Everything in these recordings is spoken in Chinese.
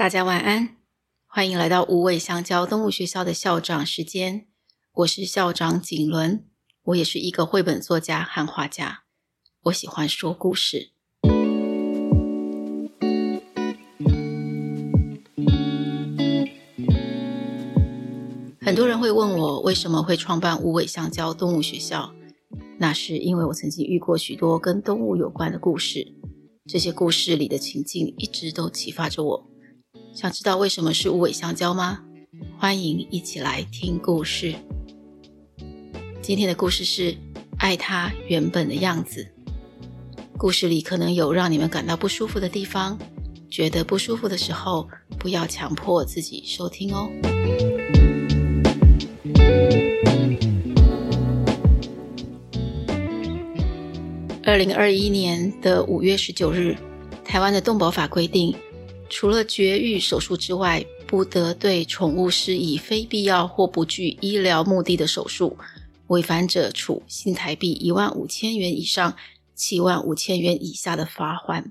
大家晚安，欢迎来到无尾香蕉动物学校的校长时间。我是校长景伦，我也是一个绘本作家和画家。我喜欢说故事。很多人会问我为什么会创办无尾香蕉动物学校，那是因为我曾经遇过许多跟动物有关的故事，这些故事里的情境一直都启发着我。想知道为什么是无尾香蕉吗？欢迎一起来听故事。今天的故事是《爱它原本的样子》。故事里可能有让你们感到不舒服的地方，觉得不舒服的时候，不要强迫自己收听哦。二零二一年的五月十九日，台湾的动保法规定，除了绝育手术之外，不得对宠物施以非必要或不具医疗目的的手术。违反者处新台币一万五千元以上七万五千元以下的罚锾。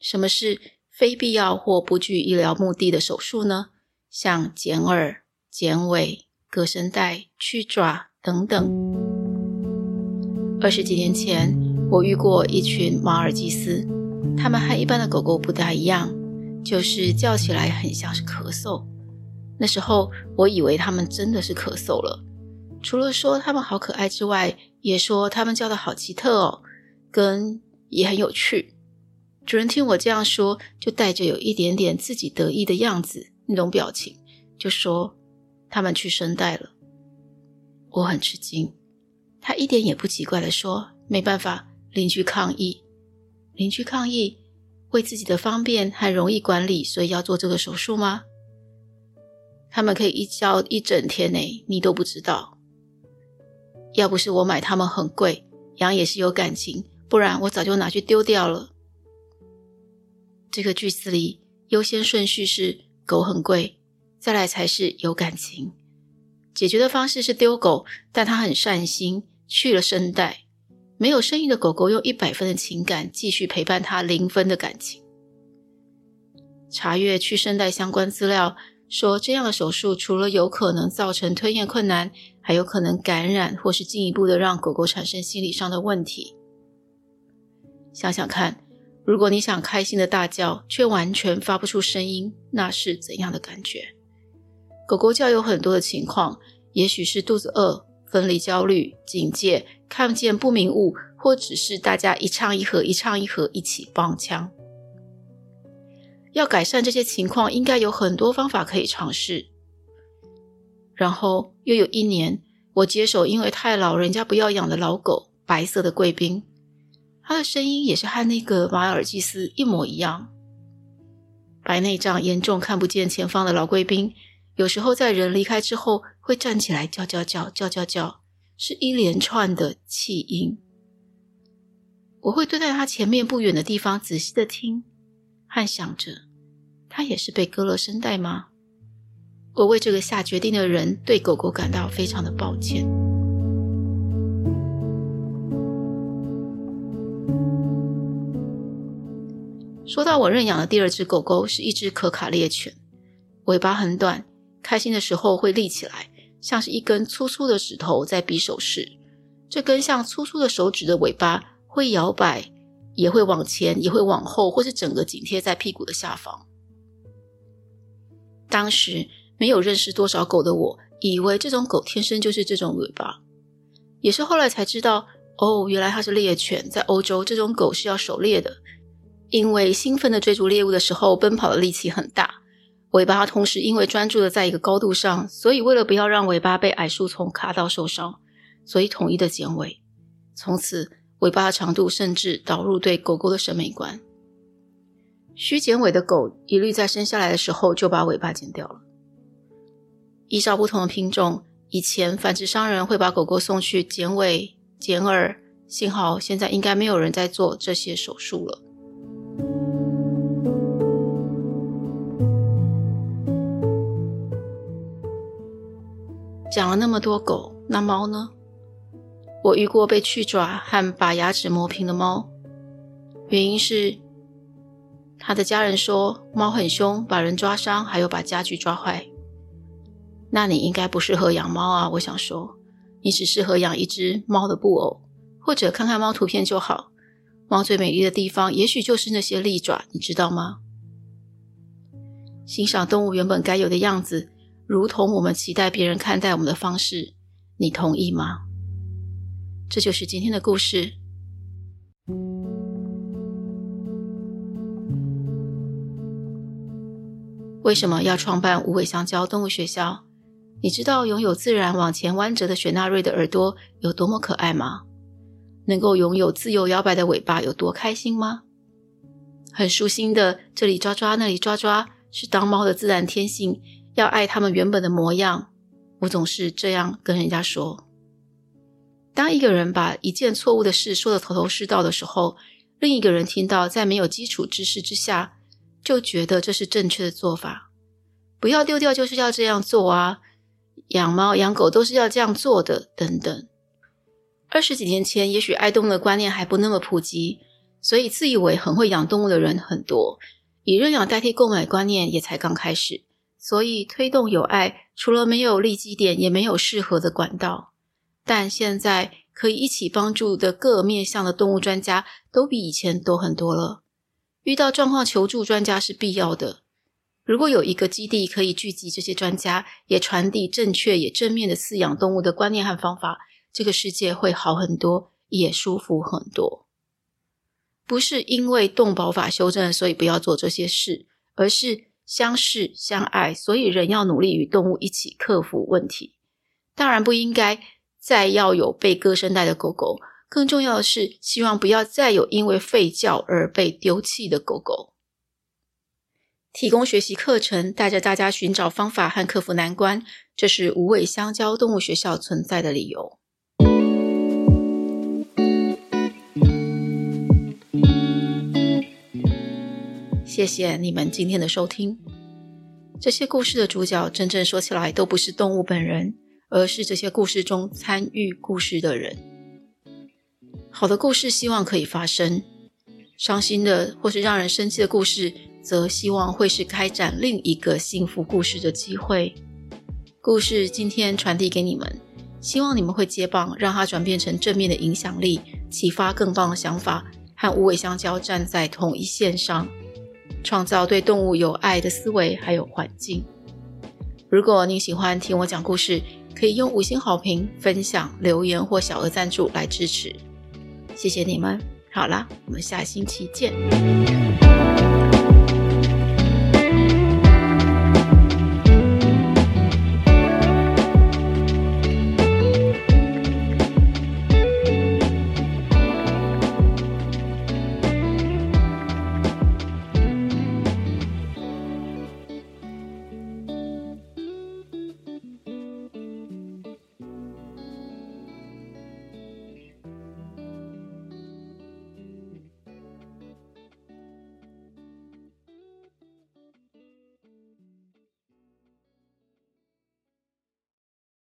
什么是非必要或不具医疗目的的手术呢？像剪耳、剪尾、割声带、去爪等等。二十几年前，我遇过一群马尔济斯，它们和一般的狗狗不大一样。就是叫起来很像是咳嗽，那时候我以为他们真的是咳嗽了。除了说他们好可爱之外，也说他们叫的好奇特哦，跟也很有趣。主人听我这样说，就带着有一点点自己得意的样子，那种表情，就说他们去声带了。我很吃惊，他一点也不奇怪的说：“没办法，邻居抗议，邻居抗议。”为自己的方便还容易管理，所以要做这个手术吗？他们可以一叫一整天呢，你都不知道。要不是我买他们很贵，羊也是有感情，不然我早就拿去丢掉了。这个句子里优先顺序是狗很贵，再来才是有感情。解决的方式是丢狗，但他很善心，去了声带。没有声音的狗狗用一百分的情感继续陪伴它零分的感情。查阅去声带相关资料说，这样的手术除了有可能造成吞咽困难，还有可能感染或是进一步的让狗狗产生心理上的问题。想想看，如果你想开心的大叫，却完全发不出声音，那是怎样的感觉？狗狗叫有很多的情况，也许是肚子饿。分离焦虑、警戒、看不见不明物，或只是大家一唱一和，一唱一和，一起帮腔。要改善这些情况，应该有很多方法可以尝试。然后又有一年，我接手因为太老，人家不要养的老狗，白色的贵宾，它的声音也是和那个马尔济斯一模一样。白内障严重，看不见前方的老贵宾。有时候在人离开之后，会站起来叫叫叫叫叫叫，是一连串的气音。我会蹲在他前面不远的地方，仔细的听，和想着，他也是被割了声带吗？我为这个下决定的人对狗狗感到非常的抱歉。说到我认养的第二只狗狗，是一只可卡猎犬，尾巴很短。开心的时候会立起来，像是一根粗粗的指头在比手势。这根像粗粗的手指的尾巴会摇摆，也会往前，也会往后，或是整个紧贴在屁股的下方。当时没有认识多少狗的我，以为这种狗天生就是这种尾巴。也是后来才知道，哦，原来它是猎犬。在欧洲，这种狗是要狩猎的，因为兴奋的追逐猎物的时候，奔跑的力气很大。尾巴同时因为专注的在一个高度上，所以为了不要让尾巴被矮树丛卡到受伤，所以统一的剪尾。从此，尾巴的长度甚至导入对狗狗的审美观。需剪尾的狗一律在生下来的时候就把尾巴剪掉了。依照不同的品种，以前繁殖商人会把狗狗送去剪尾、剪耳，幸好现在应该没有人在做这些手术了。讲了那么多狗，那猫呢？我遇过被去爪和把牙齿磨平的猫，原因是他的家人说，猫很凶，把人抓伤，还有把家具抓坏。那你应该不适合养猫啊！我想说，你只适合养一只猫的布偶，或者看看猫图片就好。猫最美丽的地方，也许就是那些利爪，你知道吗？欣赏动物原本该有的样子，如同我们期待别人看待我们的方式，你同意吗？这就是今天的故事。为什么要创办无尾香蕉动物学校？你知道拥有自然往前弯折的雪纳瑞的耳朵有多么可爱吗？能够拥有自由摇摆的尾巴有多开心吗？很舒心的这里抓抓那里抓抓，是当猫的自然天性，要爱他们原本的模样。我总是这样跟人家说。当一个人把一件错误的事说得头头是道的时候，另一个人听到在没有基础知识之下，就觉得这是正确的做法。不要丢掉，就是要这样做啊！养猫养狗都是要这样做的，等等。二十几年前，也许爱动物的观念还不那么普及，所以自以为很会养动物的人很多，以认养代替购买观念也才刚开始。所以推动有爱，除了没有利基点，也没有适合的管道。但现在可以一起帮助的各面向的动物专家，都比以前多很多了。遇到状况求助专家是必要的。如果有一个基地可以聚集这些专家，也传递正确也正面的饲养动物的观念和方法。这个世界会好很多，也舒服很多。不是因为动保法修正，所以不要做这些事，而是相识相爱，所以人要努力与动物一起克服问题。当然不应该再要有被割声带的狗狗，更重要的是，希望不要再有因为吠叫而被丢弃的狗狗。提供学习课程，带着大家寻找方法和克服难关，这是无尾香蕉动物学校存在的理由。谢谢你们今天的收听。这些故事的主角，真正说起来都不是动物本人，而是这些故事中参与故事的人。好的故事希望可以发生，伤心的或是让人生气的故事，则希望会是开展另一个幸福故事的机会。故事今天传递给你们，希望你们会接棒，让它转变成正面的影响力，启发更棒的想法，和无尾香蕉站在同一线上。创造对动物有爱的思维，还有环境。如果您喜欢听我讲故事，可以用五星好评、分享、留言或小额赞助来支持。谢谢你们。好啦，我们下星期见。